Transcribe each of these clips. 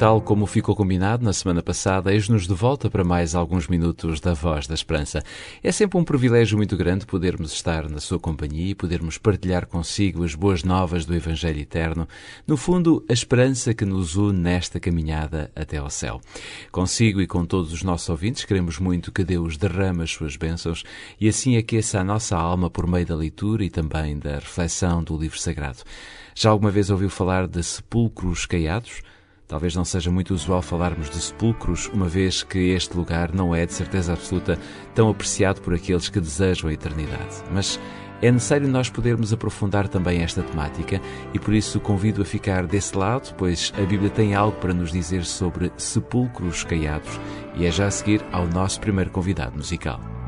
Tal como ficou combinado na semana passada, eis-nos de volta para mais alguns minutos da Voz da Esperança. É sempre um privilégio muito grande podermos estar na sua companhia e podermos partilhar consigo as boas novas do Evangelho Eterno, no fundo, a esperança que nos une nesta caminhada até ao céu. Consigo e com todos os nossos ouvintes, queremos muito que Deus derrame as suas bênçãos e assim aqueça a nossa alma por meio da leitura e também da reflexão do livro sagrado. Já alguma vez ouviu falar de sepulcros caiados? Talvez não seja muito usual falarmos de sepulcros, uma vez que este lugar não é, de certeza absoluta, tão apreciado por aqueles que desejam a eternidade. Mas é necessário nós podermos aprofundar também esta temática e por isso convido a ficar desse lado, pois a Bíblia tem algo para nos dizer sobre sepulcros caiados e é já a seguir ao nosso primeiro convidado musical.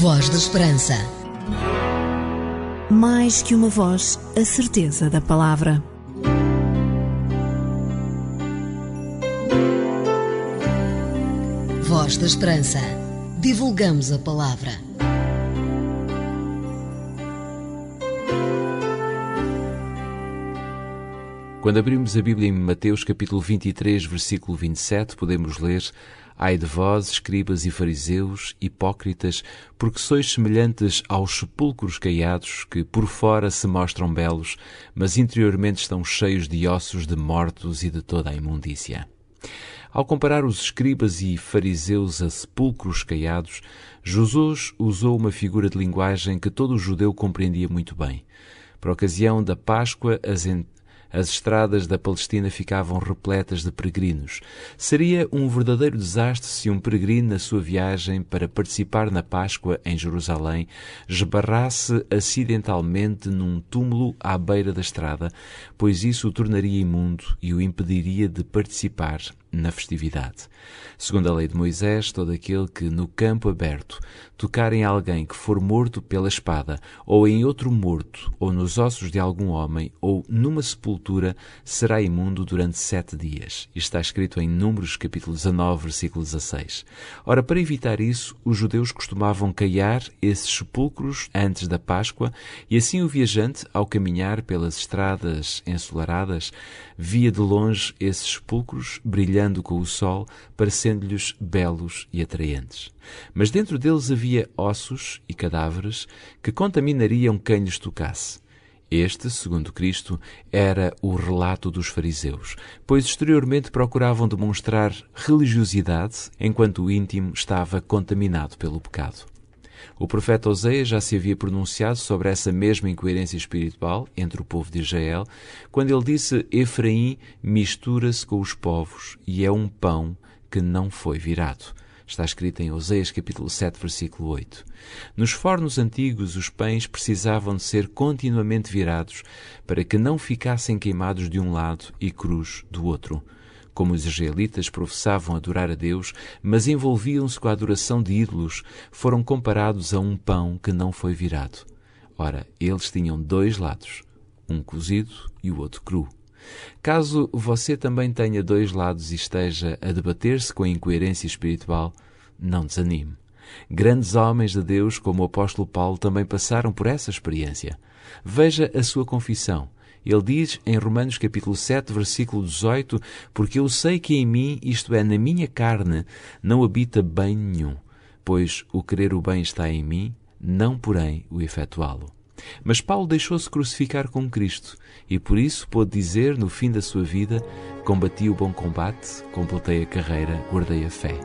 Voz da Esperança. Mais que uma voz, a certeza da palavra. Voz da Esperança. Divulgamos a palavra. Quando abrimos a Bíblia em Mateus capítulo 23, versículo 27, podemos ler Ai de vós, escribas e fariseus, hipócritas, porque sois semelhantes aos sepulcros caiados, que por fora se mostram belos, mas interiormente estão cheios de ossos de mortos e de toda a imundícia. Ao comparar os escribas e fariseus a sepulcros caiados, Jesus usou uma figura de linguagem que todo judeu compreendia muito bem. Por ocasião da Páscoa, as as estradas da Palestina ficavam repletas de peregrinos. Seria um verdadeiro desastre se um peregrino, na sua viagem para participar na Páscoa em Jerusalém, esbarrasse acidentalmente num túmulo à beira da estrada, pois isso o tornaria imundo e o impediria de participar na festividade. Segundo a lei de Moisés, todo aquele que no campo aberto tocar em alguém que for morto pela espada, ou em outro morto, ou nos ossos de algum homem, ou numa sepultura, será imundo durante sete dias. Isto está escrito em Números capítulo 19, versículo 16. Ora, para evitar isso, os judeus costumavam caiar esses sepulcros antes da Páscoa, e assim o viajante, ao caminhar pelas estradas ensolaradas, via de longe esses sepulcros brilhando com o sol, parecendo-lhes belos e atraentes. Mas dentro deles havia ossos e cadáveres que contaminariam quem lhes tocasse. Este, segundo Cristo, era o relato dos fariseus, pois exteriormente procuravam demonstrar religiosidade enquanto o íntimo estava contaminado pelo pecado. O profeta Oséias já se havia pronunciado sobre essa mesma incoerência espiritual entre o povo de Israel, quando ele disse: Efraim mistura-se com os povos e é um pão que não foi virado. Está escrito em Oséias capítulo 7, versículo 8. Nos fornos antigos, os pães precisavam de ser continuamente virados para que não ficassem queimados de um lado e cruz do outro. Como os israelitas professavam adorar a Deus, mas envolviam-se com a adoração de ídolos, foram comparados a um pão que não foi virado. Ora, eles tinham dois lados, um cozido e o outro cru. Caso você também tenha dois lados e esteja a debater-se com a incoerência espiritual, não desanime. Grandes homens de Deus, como o apóstolo Paulo, também passaram por essa experiência. Veja a sua confissão. Ele diz em Romanos capítulo 7, versículo 18, porque eu sei que em mim, isto é, na minha carne, não habita bem nenhum, pois o querer o bem está em mim, não porém o efetuá-lo. Mas Paulo deixou-se crucificar com Cristo e por isso pôde dizer no fim da sua vida: Combati o bom combate, completei a carreira, guardei a fé.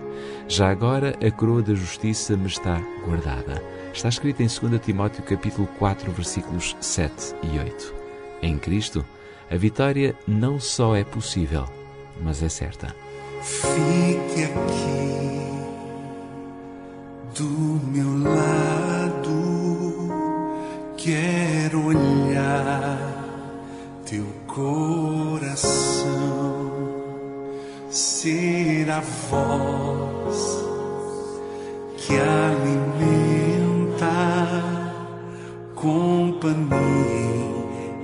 Já agora a coroa da justiça me está guardada. Está escrito em 2 Timóteo capítulo 4, versículos 7 e 8. Em Cristo, a vitória não só é possível, mas é certa. Fique aqui do meu lado, quero olhar teu coração, ser a voz que alimenta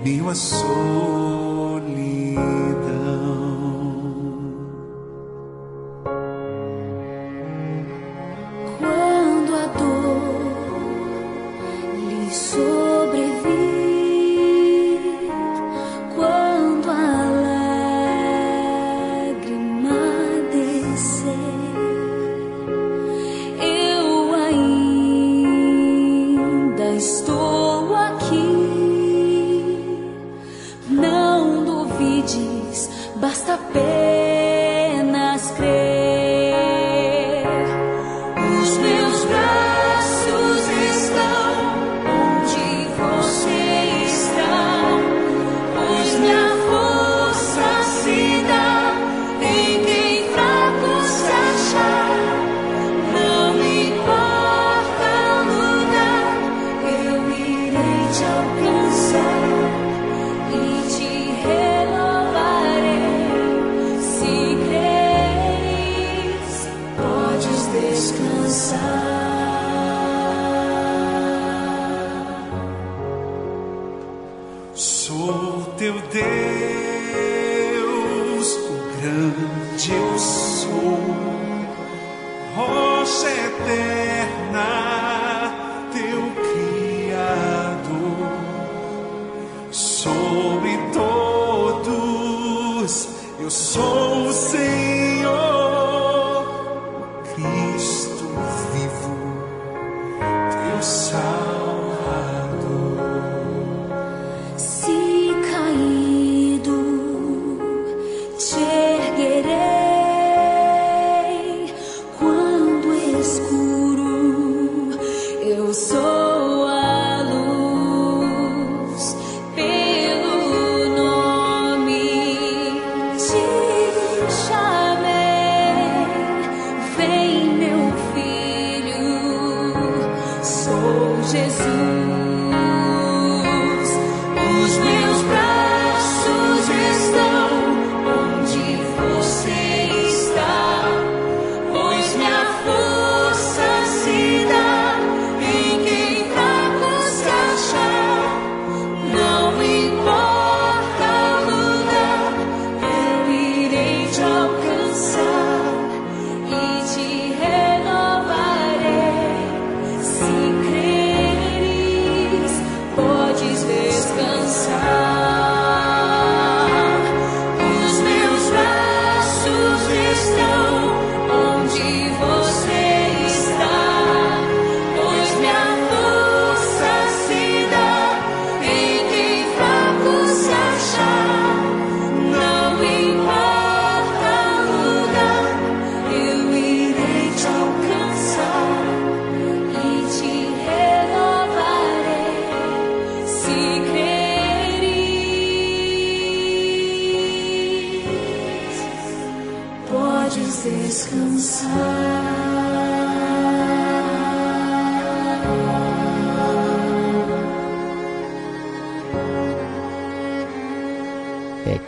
viu a solidão. Quando a dor lhe. apenas crer. Sobre todos. Eu sou o Senhor,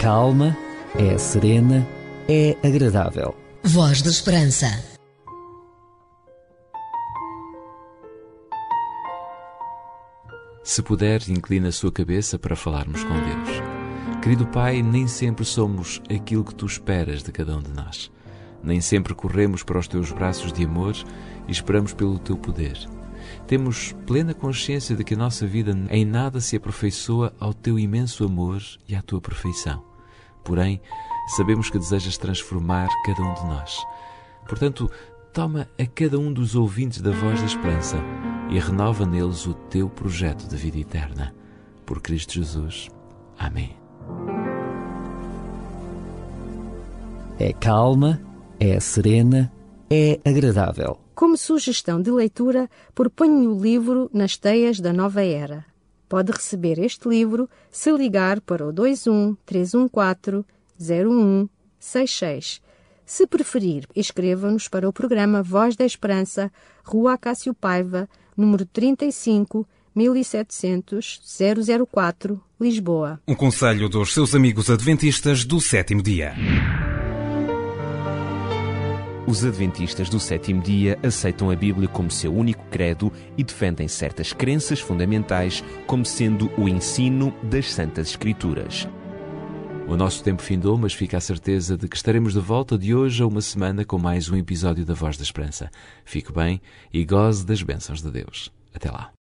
calma, é serena, é agradável. Voz da Esperança. Se puder, inclina a sua cabeça para falarmos com Deus. Querido Pai, nem sempre somos aquilo que tu esperas de cada um de nós. Nem sempre corremos para os teus braços de amor e esperamos pelo teu poder. Temos plena consciência de que a nossa vida em nada se aperfeiçoa ao teu imenso amor e à tua perfeição. Porém, sabemos que desejas transformar cada um de nós. Portanto, toma a cada um dos ouvintes da voz da esperança e renova neles o teu projeto de vida eterna. Por Cristo Jesus. Amém. É calma, é serena, é agradável. Como sugestão de leitura, proponho o livro Nas Teias da Nova Era. Pode receber este livro se ligar para o 21 314 0166. Se preferir, escreva-nos para o programa Voz da Esperança, Rua Acácio Paiva, número 35, 1700 004, Lisboa. Um conselho dos seus amigos adventistas do sétimo dia. Os adventistas do sétimo dia aceitam a Bíblia como seu único credo e defendem certas crenças fundamentais como sendo o ensino das Santas Escrituras. O nosso tempo findou, mas fica a certeza de que estaremos de volta de hoje a uma semana com mais um episódio da Voz da Esperança. Fique bem e goze das bênçãos de Deus. Até lá.